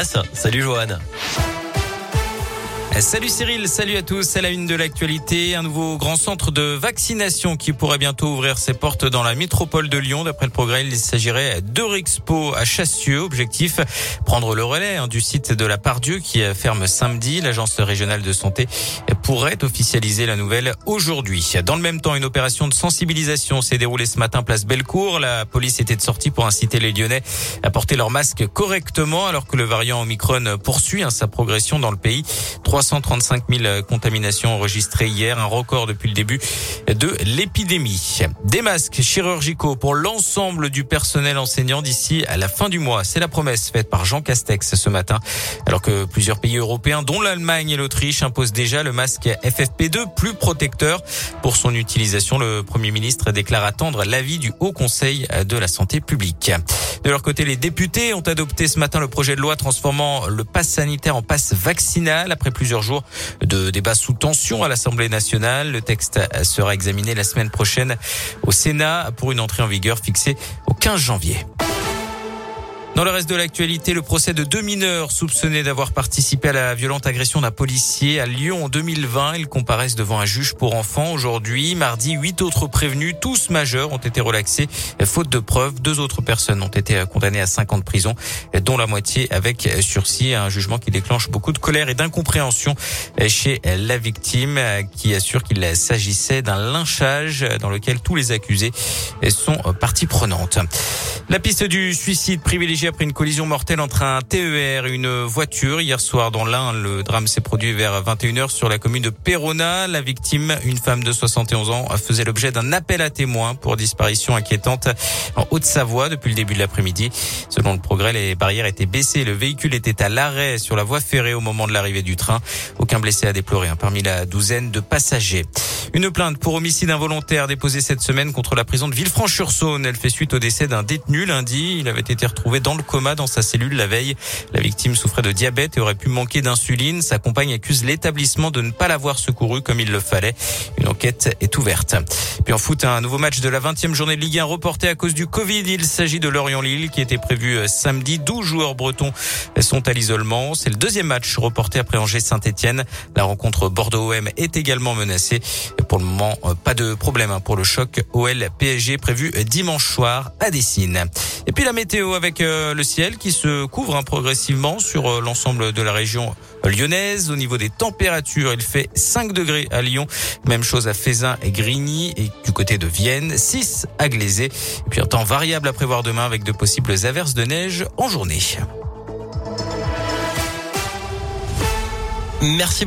Ah ça, salut Johan. Salut Cyril, salut à tous. C'est la une de l'actualité. Un nouveau grand centre de vaccination qui pourrait bientôt ouvrir ses portes dans la métropole de Lyon. D'après le progrès, il s'agirait d'Eurexpo à Chassieux. Objectif, prendre le relais hein, du site de la Pardieu qui ferme samedi. L'agence régionale de santé pourrait officialiser la nouvelle aujourd'hui. Dans le même temps, une opération de sensibilisation s'est déroulée ce matin place Bellecour. La police était de sortie pour inciter les Lyonnais à porter leur masque correctement alors que le variant Omicron poursuit hein, sa progression dans le pays. 335 000 contaminations enregistrées hier, un record depuis le début de l'épidémie. Des masques chirurgicaux pour l'ensemble du personnel enseignant d'ici à la fin du mois. C'est la promesse faite par Jean Castex ce matin, alors que plusieurs pays européens, dont l'Allemagne et l'Autriche, imposent déjà le masque FFP2 plus protecteur. Pour son utilisation, le Premier ministre déclare attendre l'avis du Haut Conseil de la Santé publique. De leur côté, les députés ont adopté ce matin le projet de loi transformant le pass sanitaire en passe vaccinal après plusieurs jours de débats sous tension à l'Assemblée nationale. Le texte sera examiné la semaine prochaine au Sénat pour une entrée en vigueur fixée au 15 janvier. Dans le reste de l'actualité, le procès de deux mineurs soupçonnés d'avoir participé à la violente agression d'un policier à Lyon en 2020. Ils comparaissent devant un juge pour enfants aujourd'hui. Mardi, huit autres prévenus, tous majeurs, ont été relaxés. Faute de preuves, deux autres personnes ont été condamnées à cinq ans de prison, dont la moitié avec sursis. Un jugement qui déclenche beaucoup de colère et d'incompréhension chez la victime, qui assure qu'il s'agissait d'un lynchage dans lequel tous les accusés sont partie prenante. La piste du suicide privilégié après une collision mortelle entre un TER et une voiture. Hier soir, dans l'Ain, le drame s'est produit vers 21h sur la commune de Perona. La victime, une femme de 71 ans, faisait l'objet d'un appel à témoins pour disparition inquiétante en Haute-Savoie depuis le début de l'après-midi. Selon le progrès, les barrières étaient baissées. Le véhicule était à l'arrêt sur la voie ferrée au moment de l'arrivée du train. Aucun blessé à déplorer hein, parmi la douzaine de passagers. Une plainte pour homicide involontaire déposée cette semaine contre la prison de Villefranche-sur-Saône. Elle fait suite au décès d'un détenu lundi. Il avait été retrouvé dans le coma dans sa cellule la veille. La victime souffrait de diabète et aurait pu manquer d'insuline. Sa compagne accuse l'établissement de ne pas l'avoir secouru comme il le fallait. Une enquête est ouverte. Puis en foot, un nouveau match de la 20e journée de Ligue 1 reporté à cause du Covid. Il s'agit de Lorient-Lille qui était prévu euh, samedi. 12 joueurs bretons sont à l'isolement. C'est le deuxième match reporté après Angers-Saint-Etienne. La rencontre Bordeaux-OM est également menacée. Pour le moment, euh, pas de problème hein, pour le choc OL-PSG prévu dimanche soir à Dessine. Et puis la météo avec euh, le ciel qui se couvre hein, progressivement sur euh, l'ensemble de la région lyonnaise. Au niveau des températures, il fait 5 degrés à Lyon. Même chose à Fézin et Grigny et du côté de Vienne, 6 à Glazé. Et puis un temps variable à prévoir demain avec de possibles averses de neige en journée. Merci.